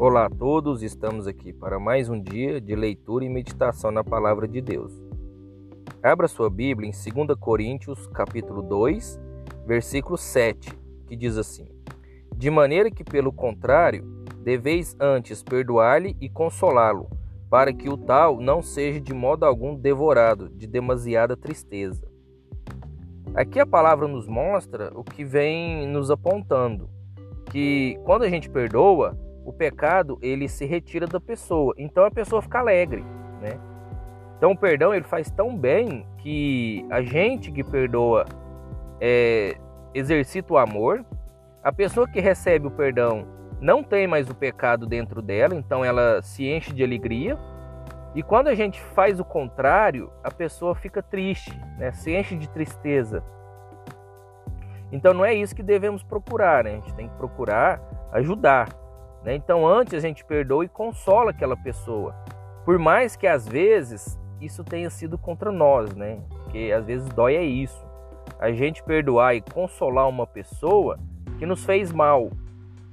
Olá a todos, estamos aqui para mais um dia de leitura e meditação na palavra de Deus. Abra sua Bíblia em 2 Coríntios, capítulo 2, versículo 7, que diz assim: De maneira que, pelo contrário, deveis antes perdoar-lhe e consolá-lo, para que o tal não seja de modo algum devorado de demasiada tristeza. Aqui a palavra nos mostra o que vem nos apontando, que quando a gente perdoa, o pecado ele se retira da pessoa, então a pessoa fica alegre, né? Então o perdão ele faz tão bem que a gente que perdoa é, exercita o amor, a pessoa que recebe o perdão não tem mais o pecado dentro dela, então ela se enche de alegria. E quando a gente faz o contrário, a pessoa fica triste, né? se enche de tristeza. Então não é isso que devemos procurar, né? a gente tem que procurar ajudar. Né? Então, antes a gente perdoa e consola aquela pessoa. Por mais que às vezes isso tenha sido contra nós, né? Porque às vezes dói é isso. A gente perdoar e consolar uma pessoa que nos fez mal.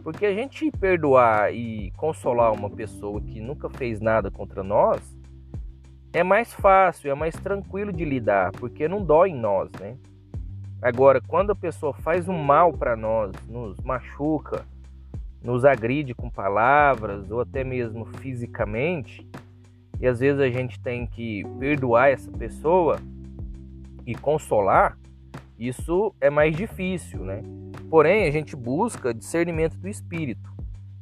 Porque a gente perdoar e consolar uma pessoa que nunca fez nada contra nós é mais fácil, é mais tranquilo de lidar, porque não dói em nós, né? Agora, quando a pessoa faz um mal para nós, nos machuca, nos agride com palavras ou até mesmo fisicamente, e às vezes a gente tem que perdoar essa pessoa e consolar, isso é mais difícil, né? Porém, a gente busca discernimento do espírito.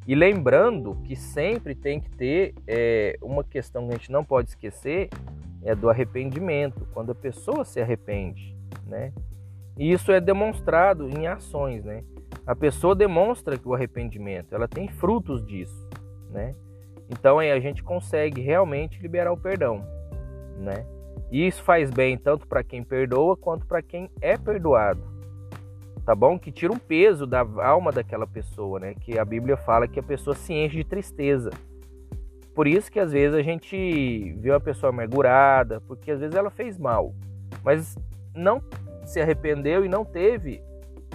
E lembrando que sempre tem que ter é, uma questão que a gente não pode esquecer, é do arrependimento, quando a pessoa se arrepende, né? E isso é demonstrado em ações, né? A pessoa demonstra que o arrependimento, ela tem frutos disso, né? Então aí a gente consegue realmente liberar o perdão, né? E isso faz bem tanto para quem perdoa quanto para quem é perdoado. Tá bom? Que tira um peso da alma daquela pessoa, né? Que a Bíblia fala que a pessoa se enche de tristeza. Por isso que às vezes a gente vê uma pessoa amargurada, porque às vezes ela fez mal, mas não se arrependeu e não teve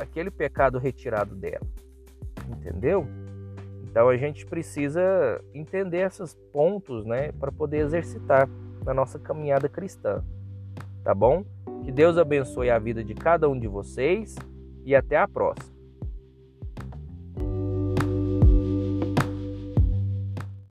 aquele pecado retirado dela. Entendeu? Então a gente precisa entender esses pontos, né, para poder exercitar na nossa caminhada cristã. Tá bom? Que Deus abençoe a vida de cada um de vocês e até a próxima.